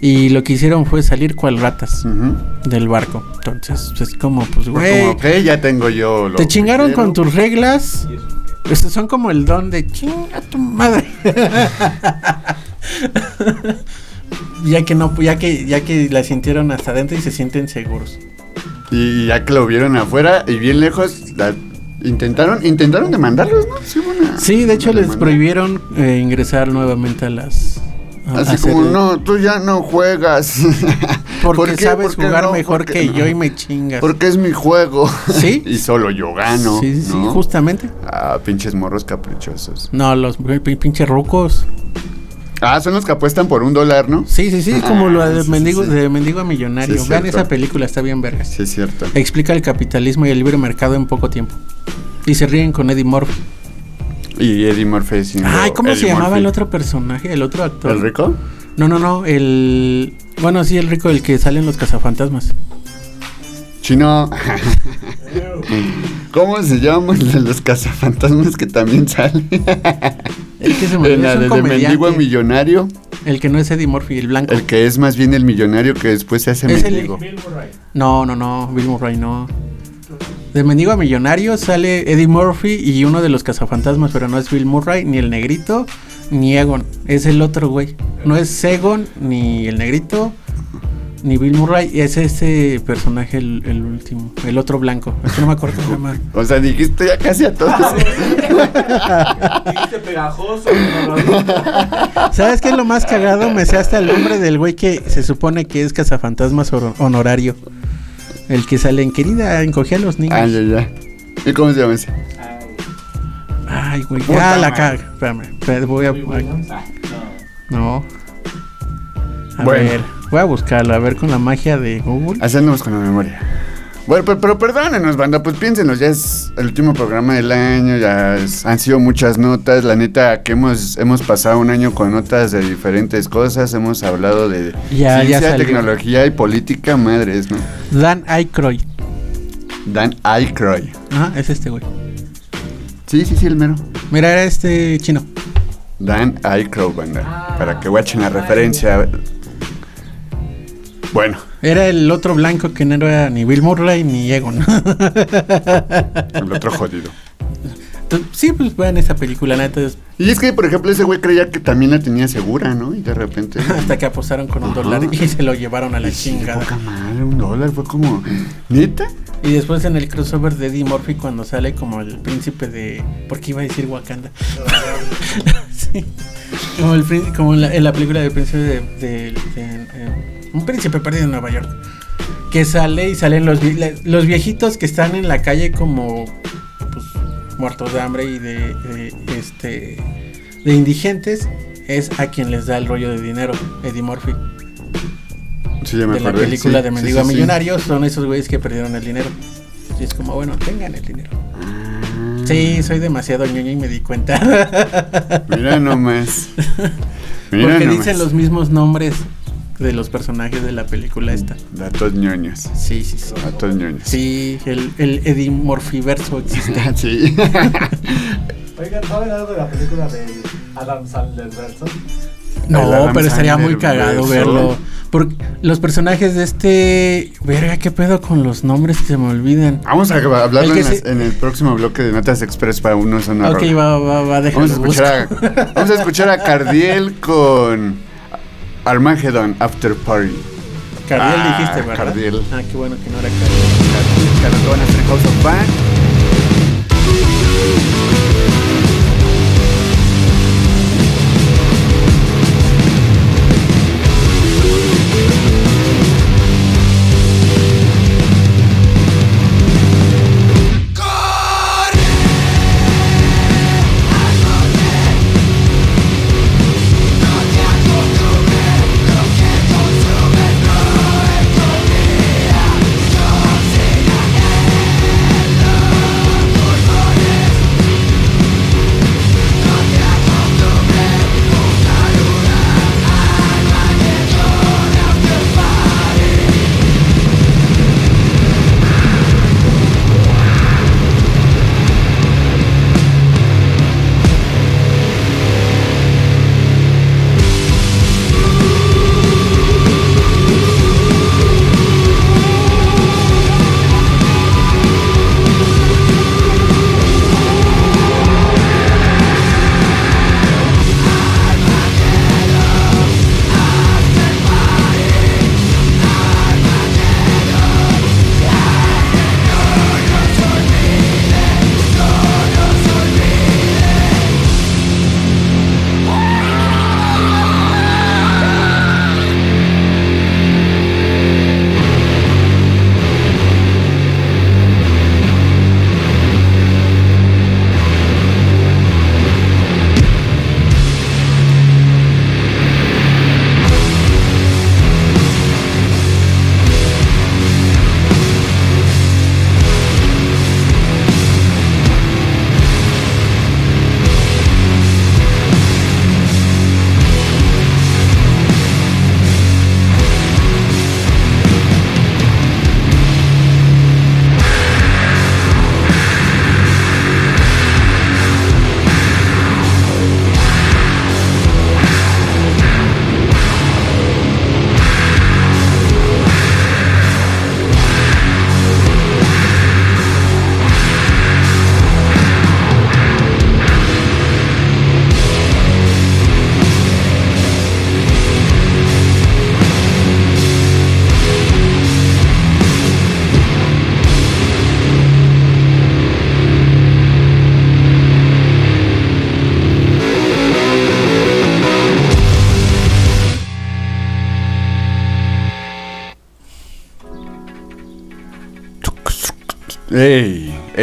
y lo que hicieron fue salir cual ratas del barco. Entonces es como, pues, güey, como, ok, ya tengo yo lo te chingaron con quiero". tus reglas. Estos son como el don de chinga tu madre. *laughs* ya que no, ya que, ya que la sintieron hasta adentro y se sienten seguros. Y ya que lo vieron afuera y bien lejos, la- intentaron intentaron demandarlos, ¿no? Sí, de hecho les demanda. prohibieron eh, ingresar nuevamente a las. A- a Así como, no, tú ya no juegas. *laughs* Porque sabes ¿Por qué jugar no? mejor ¿Por qué que no? yo y me chingas. Porque es mi juego. ¿Sí? *laughs* y solo yo gano. sí, sí, sí, ¿no? justamente. Ah, pinches morros caprichosos. No, los pi- pinches rucos. Ah, son los que apuestan por un dólar, ¿no? Sí, sí, sí, como Ah, lo de sí, mendigo, sí. de mendigo a millonario. Sí, es Vean esa película, está bien verga. Sí, es cierto. Explica el capitalismo y el libre mercado en poco tiempo. Y se ríen con Eddie Murphy. Y Eddie Murphy siendo Ay, ¿cómo se llamaba Murphy. el otro personaje? El otro actor. ¿El rico? No, no, no, el... Bueno, sí, el rico, el que sale en Los Cazafantasmas. Chino. *laughs* ¿Cómo se llama el de los cazafantasmas que también sale? *laughs* El que se me En la es de, un de mendigo millonario. El que no es Eddie Murphy, el blanco. El que es más bien el millonario que después se hace Es el- mendigo. No, no, no, Bill Murray no. De mendigo a millonario sale Eddie Murphy y uno de los cazafantasmas, pero no es Bill Murray, ni el negrito, ni Egon. Es el otro güey. No es Egon, ni el negrito, ni Bill Murray. Es ese personaje, el, el último, el otro blanco. Es que no me acuerdo cómo se llama. *laughs* O sea, dijiste ya casi a todos. *laughs* Dijiste pegajoso. ¿Sabes qué es lo más cagado? Me sé hasta el nombre del güey que se supone que es cazafantasmas honorario. El que sale en querida, encogía a los niños. ah, ya, ya. ¿Y cómo se llama ese? Ay, güey. Puta Ah, la caga. Espérame. espérame, voy a. No. A Bueno. ver. Voy a buscarlo. A ver con la magia de Google. Andamos con la memoria. Bueno, pero, pero perdónenos, banda, pues piénsenos, ya es el último programa del año, ya es- han sido muchas notas, la neta que hemos, hemos pasado un año con notas de diferentes cosas, hemos hablado de Ya, ciencia, tecnología y política, madres, ¿no? Dan Aykroyd. Dan Aykroyd. Ajá, es este güey. Sí, sí, sí, el mero. Mira, era este chino. Dan Aykroyd, banda, para que watchen la referencia. Bueno, Era el otro blanco que no era ni Bill Murray ni Egon. *laughs* el otro jodido. Entonces, sí, pues vean esa película, neta. es- Y es que, por ejemplo, ese güey creía que también la tenía segura, ¿no? Y de repente... *laughs* Hasta que apostaron con un Ajá. dólar y se lo llevaron a la chingada. poca madre, un dólar, fue como... ¿Neta? Y después en el crossover de Eddie Murphy cuando sale como el príncipe de... ¿Por qué iba a decir Wakanda? *laughs* Sí. Como, el, como en, la, en la película del príncipe de... de- de- eh, un príncipe perdido en Nueva York. Que sale y salen los, los viejitos que están en la calle como... Pues, muertos de hambre y de... de, este... De indigentes. Es a quien les da el rollo de dinero, Eddie Murphy. Sí, ya me de la película sí, de Mendigo a sí, sí. Millonarios son esos güeyes que perdieron el dinero. Y es como, bueno, tengan el dinero. Ah, Sí, soy demasiado ñoño y me di cuenta. Mira nomás. *laughs* Mira Porque nomás. dicen los mismos nombres de los personajes de la película esta. Datos ñoños. Sí, sí, sí. Datos ñoños. Sí, el, el Eddie Morphiverso existe. *laughs* sí. *laughs* Oigan, ¿saben algo de la película de Adam Sandler verso? No, pero estaría muy cagado verso. verlo. Por los personajes de este. Verga, ¿qué pedo con los nombres que se me olvidan? Vamos a hablarlo en, las- se- en el próximo bloque de Notas Express para uno una Ok, va, va, va. Vamos a escuchar a, vamos a escuchar a Cardiel con Armageddon After Party. Cardiel Ah, dijiste, ¿verdad? Cardiel. Ah, qué bueno que no era Cardiel. Cardiel, Cardiel, van a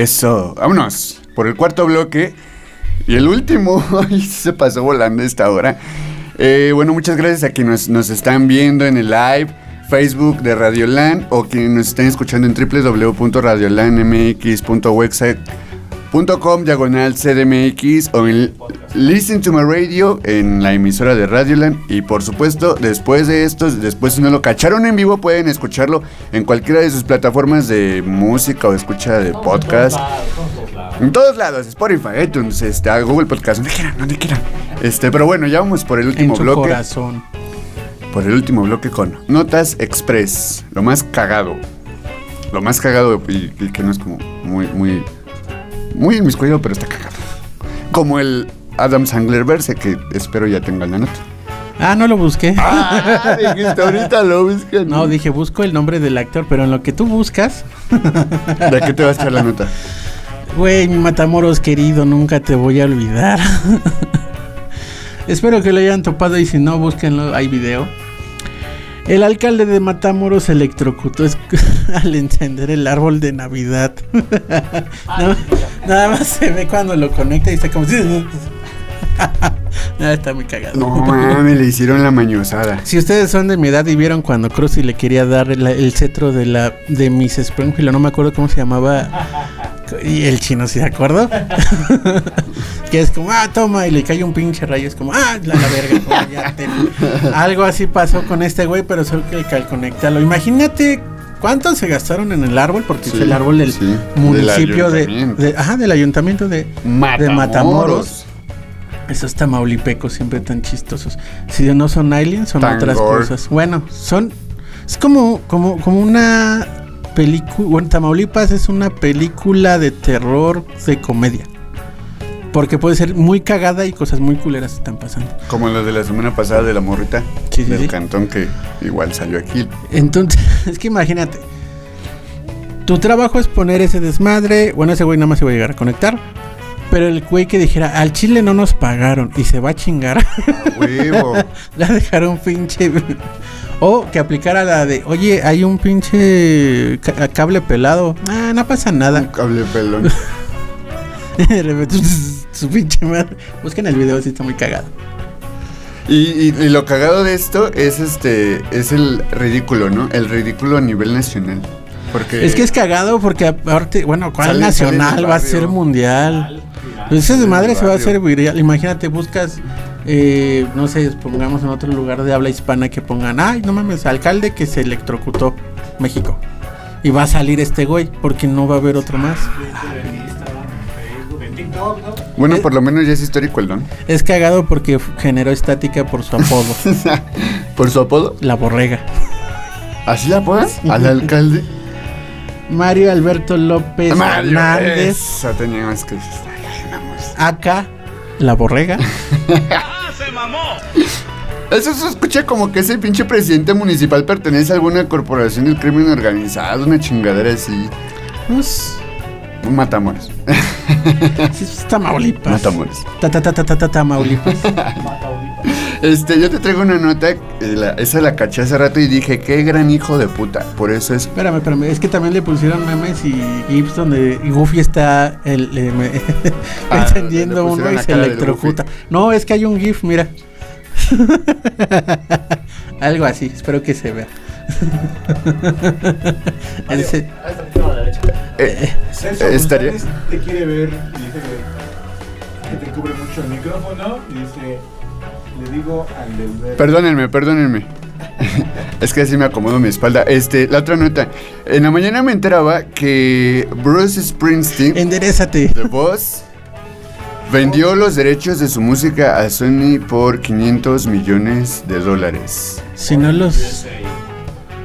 Eso. Vámonos. Por el cuarto bloque. Y el último. *laughs* Ay, se pasó volando esta hora. Eh, bueno, muchas gracias a quienes nos, están viendo en el live. Facebook de Radioland o quienes nos estén escuchando en www.radiolandmx.website.com diagonal CDMX o en Listen to My Radio en la emisora de Radioland y por supuesto después de esto, después si no lo cacharon en vivo pueden escucharlo en cualquiera de sus plataformas de música o escucha de podcast. En todos lados, Spotify, iTunes, este, Google Podcast, donde quieran, donde quieran. Este, pero bueno, ya vamos por el En último bloque corazón. por el último bloque con Notas Express. Lo más cagado. Lo más cagado y, y que no es como muy, muy, muy inmiscuido, pero está cagado. Como el Adam Sandler verse, que espero ya tengan la nota. Ah, no lo busqué. Ah, *laughs* dijiste ahorita lo buscan. No, dije, busco el nombre del actor, pero en lo que tú buscas, *laughs* ¿De qué te va a echar la nota? güey, mi Matamoros querido, nunca te voy a olvidar. *laughs* Espero que lo hayan topado y si no, búsquenlo, hay video. El alcalde de Matamoros electrocutó *laughs* al encender el árbol de Navidad. *laughs* nada, nada más se ve cuando lo conecta y está como... Ah, *laughs* está muy cagado. No mames, le hicieron la mañosada. Si ustedes son de mi edad y vieron cuando Krusty le quería dar el, el cetro de la de Miss Springfield, no me acuerdo cómo se llamaba, y el chino, ¿sí se acuerdo? *laughs* que es como, ah, toma, y le cae un pinche rayo, es como, ah, la, la verga, como, ya te- *laughs* Algo así pasó con este güey, pero solo que al conectarlo. Imagínate cuánto se gastaron en el árbol, porque Sí, es el árbol del sí, municipio del de, de- ajá, del ayuntamiento de, de Matamoros. Matamoros. Esos tamaulipecos siempre tan chistosos. Si no son aliens, son otras cosas. Bueno, son. Es como, como, como una película. Bueno, Tamaulipas es una película de terror de comedia. Porque puede ser muy cagada y cosas muy culeras están pasando. Como la de la semana pasada de la morrita Sí, sí, del sí. cantón que igual salió aquí. Entonces, *laughs* es que imagínate. Tu trabajo es poner ese desmadre. Bueno, ese güey nada más se va a llegar a conectar. Pero el güey que dijera, al chile no nos pagaron y se va a chingar. *laughs* La dejaron pinche. O que aplicara la de, oye, hay un pinche ca- cable pelado. Ah, no pasa Un nada. cable pelón. *laughs* De repente, *laughs* su pinche madre. Busquen el video, sí está muy cagado. Y, y- y lo cagado de esto es este es el ridículo, ¿no? El ridículo a nivel nacional. Porque Es que es cagado porque aparte, bueno, ¿cuál Sale- sale del nacional va a ser mundial? Pues del madre se va a hacer viral. Imagínate, buscas, eh, no sé, pongamos en otro lugar de habla hispana que pongan, ay, no mames, alcalde que se electrocutó México. Y va a salir este güey porque no va a haber otro más. En Instagram, en Facebook, en TikTok, ¿no? bueno, por lo menos ya es histórico el don. Es cagado porque generó estática por su apodo, *laughs* por su apodo. la borrega. ¿Así la apodas? Al alcalde. Mario Alberto López Mario, Hernández, Eso teníamos que vamos. Acá, la borrega. Eso se escucha como que ese pinche presidente municipal pertenece a alguna corporación del crimen organizado, una chingadera así. Pues, Un matamores. sí, es Tamaulipas. Matamores. Ta, ta, ta, ta, ta, ta, Tamaulipas. *laughs* Este, yo te traigo una nota, eh, la- esa la caché hace rato y dije, qué gran hijo de puta. Por eso es Espérame, espérame, es que también le pusieron memes y GIFs donde Goofy está el, me- *laughs* Ah, encendiendo uno y se electrocuta. No, es que hay un GIF, mira. *laughs* Algo así, espero que se vea. *laughs* Ese- Ahí está, a la derecha. Eh, Celso eh, estaría- te quiere ver y dice que, que te cubre mucho el micrófono y dice, le digo al del ver. Perdónenme, perdónenme. *laughs* es que así me acomodo mi espalda. Este, la otra nota. En la mañana me enteraba que Bruce Springsteen, enderezate. The Boss, vendió los derechos de su música a Sony por 500 millones de dólares. Si no los. Sí,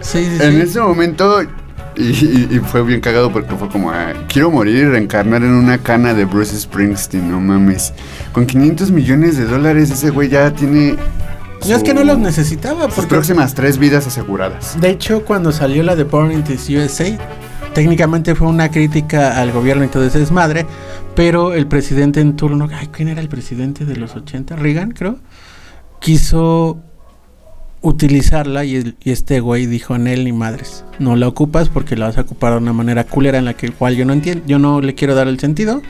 sí, En sí. ese momento, y, y- y fue bien cagado porque fue como, ah, quiero morir y reencarnar en una cana de Bruce Springsteen, no mames. Con 500 millones de dólares ese güey ya tiene... No es que no los necesitaba, Sus próximas tres vidas aseguradas. De hecho, cuando salió la de Born in the USA, técnicamente fue una crítica al gobierno y todo ese desmadre, pero el presidente en turno, ay, ¿quién era el presidente de los 80? Reagan, creo, quiso utilizarla y, el- y este güey dijo en él ni madres, no la ocupas porque la vas a ocupar de una manera culera en la que cual yo no entiendo, yo no le quiero dar el sentido.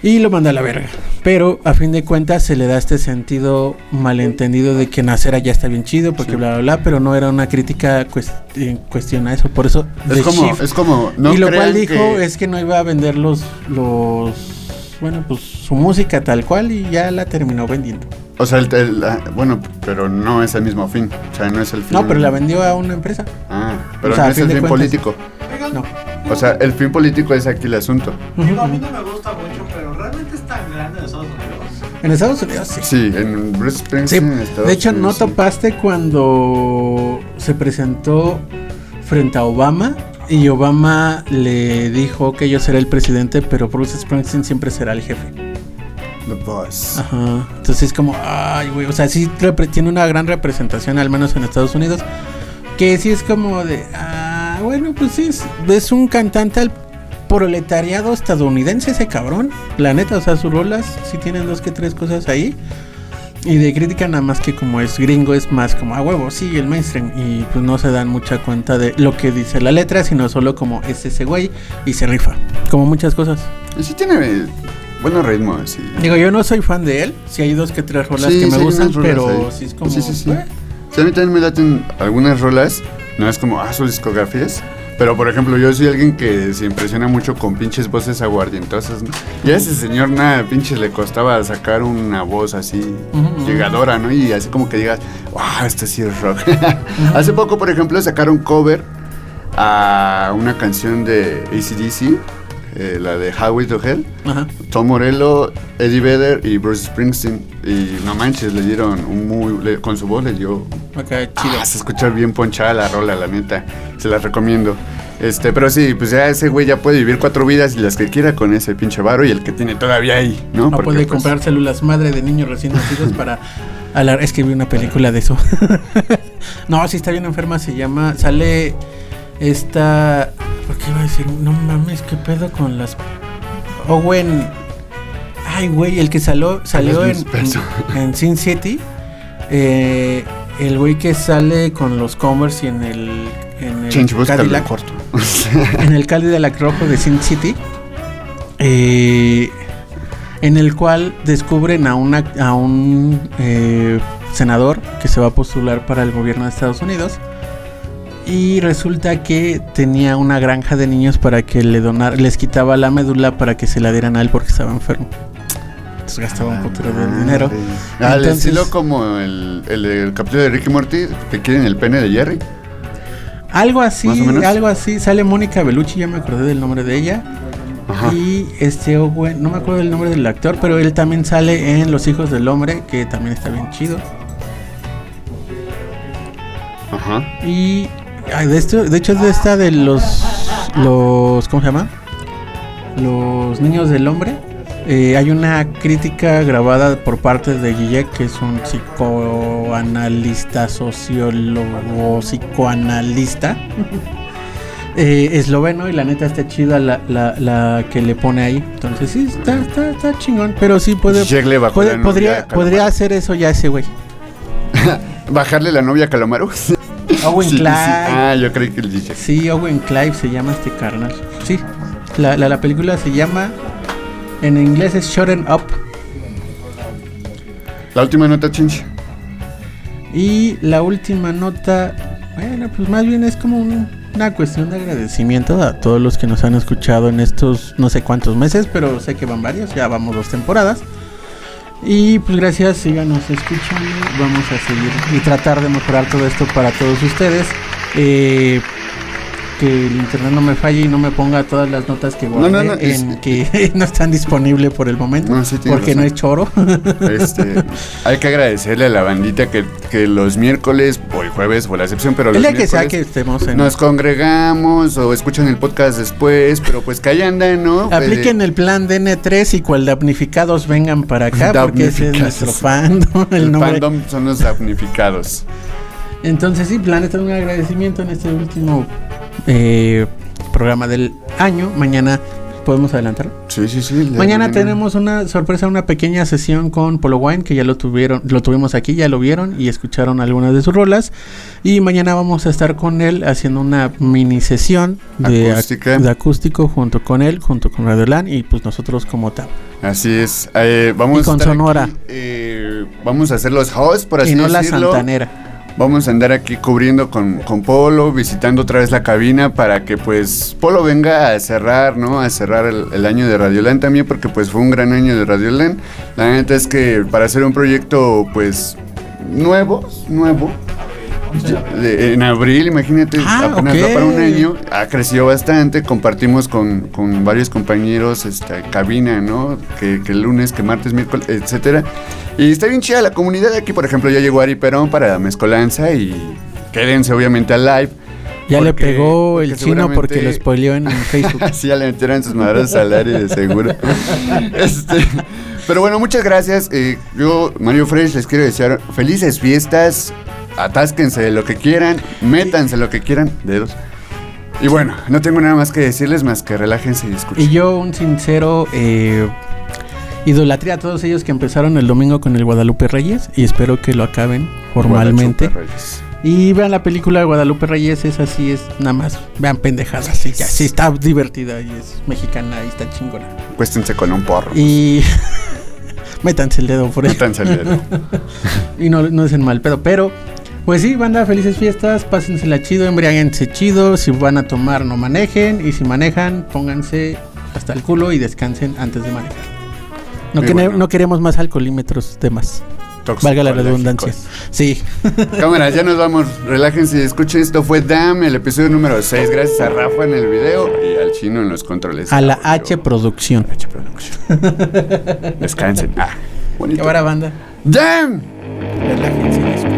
Y lo manda a la verga. Pero a fin de cuentas se le da este sentido malentendido de que Nacera ya está bien chido, porque Sí. bla bla bla, pero no era una crítica cuest- en cuestión a eso. Por eso Es The como, Shift- es como, no y lo cual dijo que- es que no iba a vender los los bueno, pues su música tal cual y ya la terminó vendiendo. O sea, el, el- bueno, pero no es el mismo fin. O sea, no es el fin. No, pero la vendió a una empresa. Ah, pero O sea, a no es el fin cuentas. político. No. O sea, el fin político es aquí el asunto. Digo, a mí no me gusta mucho, pero realmente es tan grande en Estados Unidos. En Estados Unidos sí. Sí, en Bruce Sí, Springsteen. en Estados de hecho, ¿no sí. topaste cuando se presentó frente a Obama? Y Obama le dijo que yo seré el presidente, pero Bruce Springsteen siempre será el jefe. The Boss. Ajá. Entonces es como, ay, güey. O sea, sí tiene una gran representación, al menos en Estados Unidos. Que sí es como de, ah, bueno, pues sí, es, es un cantante al proletariado estadounidense ese cabrón. La neta, o sea, sus rolas sí tienen dos que tres cosas ahí. Y de crítica nada más que como es gringo es más como a huevo, sí, el mainstream. Y pues no se dan mucha cuenta de lo que dice la letra, sino solo como es ese güey y se rifa. Como muchas cosas. Y sí tiene eh, buenos ritmos. Sí. Digo, yo no soy fan de él. Sí hay dos que tres rolas Sí, que me gustan, pero ahí. sí es como... Sí, sí, sí. eh, Sí, a mí también me laten algunas rolas. No es como, ah, sus discografías. Pero, por ejemplo, yo soy alguien que se impresiona mucho con pinches voces aguardientosas, ¿no? Y a ese señor nada, pinches, le costaba sacar una voz así llegadora, ¿no? Y así como que digas, wow, esto sí es rock. Hace poco, por ejemplo, sacaron cover a una canción de ACDC, eh, la de Highway to Hell. Ajá. Tom Morello, Eddie Vedder y Bruce Springsteen. Y no manches, le dieron un muy. le- con su voz le dio. Acá, chido. Ah, se escucha bien ponchada la rola, la neta. Se la recomiendo. Este, pero sí, pues ya ese güey ya puede vivir cuatro vidas y las que quiera con ese pinche varo y el que tiene todavía ahí, ¿no? No Porque, puede pues, comprar células madre de niños recién nacidos para *laughs* alar Es que vi una película de eso. *laughs* no, sí está bien enferma. Se llama. Sale esta. ¿Por qué iba a decir? No mames, qué pedo con las. Owen. Ay, güey, el que salió, salió en, en, en Sin City. Eh, el güey que sale con los Converse y en el. En el Cadillac corto. *laughs* en el Cadillac rojo de Sin City, eh, en el cual descubren a, una, a un eh, senador que se va a postular para el gobierno de Estados Unidos. Y resulta que tenía una granja de niños para que le donara, les quitaba la médula para que se la dieran a él porque estaba enfermo. Entonces gastaba un putero de dinero. Ah, al estilo como el, el, el capítulo de Ricky Morty que quieren el pene de Jerry. Algo así, algo así. Sale Mónica Bellucci, ya me acordé del nombre de ella. Ajá. Y este Owen, no me acuerdo del nombre del actor, pero él también sale en Los Hijos del Hombre, que también está bien chido. Ajá. Y ay, de esto, de hecho es de esta de los los ¿cómo se llama? Los niños del hombre. Eh, hay una crítica grabada por parte de Guillet, que es un psicoanalista, sociólogo, psicoanalista. *laughs* eh, esloveno y la neta está chida la, la, la que le pone ahí. Entonces sí, está, está, está chingón. Pero sí puede, puede- podría, podría hacer eso ya ese güey. *laughs* Bajarle la novia a Calamaru. Owen Sí, sí. Clive. Ah, yo creí que el DJ. Sí, Owen Clive se llama este carnal. Sí, la, la, la película se llama. En inglés es Shutting Up. La última nota, chinch. Y la última nota. Bueno, pues más bien es como un- una cuestión de agradecimiento a todos los que nos han escuchado en estos no sé cuántos meses, pero sé que van varios, ya vamos dos temporadas. Y pues gracias, síganos escuchando, vamos a seguir y tratar de mejorar todo esto para todos ustedes. Eh, que el internet no me falle y no me ponga todas las notas que guardé no, en que *laughs* no están disponibles por el momento, sí, porque no es choro. Este, hay que agradecerle a la bandita que, que los miércoles o el jueves o la excepción, pero el los día que sea miércoles que estemos en... nos congregamos o escuchan el podcast después, pero pues que ahí andan, ¿no? Apliquen Eh, el plan DN3 y cual damnificados vengan para acá, porque ese es nuestro fandom, el, el nombre. fandom son los damnificados. Entonces sí, Planeta, un agradecimiento en este último eh, programa del año. Mañana podemos adelantar. Sí, sí, sí. la- Mañana tenemos una sorpresa, una pequeña sesión con Polo Wine, que ya lo tuvieron, lo tuvimos aquí, ya lo vieron y escucharon algunas de sus rolas. Y mañana vamos a estar con él haciendo una mini sesión de, ac- Acústica. de acústico junto con él, junto con Radio Lan y pues nosotros como tal. Así es. Eh, vamos Y con a estar Sonora. aquí, eh, vamos a ser los hosts, por así y no la decirlo. santanera. Vamos a andar aquí cubriendo con, con Polo, visitando otra vez la cabina para que pues Polo venga a cerrar, ¿no? A cerrar el, año de Radioland también porque pues fue un gran año de Radioland. La neta es que para hacer un proyecto pues nuevo, nuevo, en abril, imagínate, Ah, apenas ok. va para un año, ha crecido bastante, compartimos con, con varios compañeros esta cabina, ¿no? Que, que el lunes, que martes, miércoles, etcétera. Y está bien chida la comunidad aquí, por ejemplo, ya llegó Ari Perón para la mezcolanza y quédense obviamente al live. Ya le pegó porque el chino porque lo spoileó en *laughs* Facebook. Así ya le metieron sus madres al Ari de seguro. *laughs* Este, pero bueno, muchas gracias. Eh, yo, Mario Fresh, les quiero desear felices fiestas. Atásquense de lo que quieran, métanse lo que quieran, dedos. Y bueno, no tengo nada más que decirles más que relájense y escuchen. Y yo un sincero eh, idolatría a todos ellos que empezaron el domingo con el Guadalupe Reyes y espero que lo acaben formalmente. Y vean la película de Guadalupe Reyes, es así, es nada más, vean pendejadas, sí, ya, sí está divertida y es mexicana y está chingona. Cuéstense con un porro. Y *laughs* métanse el dedo por ahí. Métanse el dedo. *laughs* y no, no es en mal pedo, pero pues sí, banda, felices fiestas, pásensela chido, embriáguense chido, si van a tomar no manejen y si manejan pónganse hasta el culo y descansen antes de manejar. No, bueno. queremos más alcoholímetros de más. Valga la redundancia. Sí. *laughs* Cámaras, ya nos vamos. Relájense y escuchen. Esto fue DAM, el episodio número 6. Gracias a Rafa en el video y al chino en los controles. A la. H Producción. H Production. *laughs* Descansen. Ah, bonito. Cámara banda. DAM. Relájense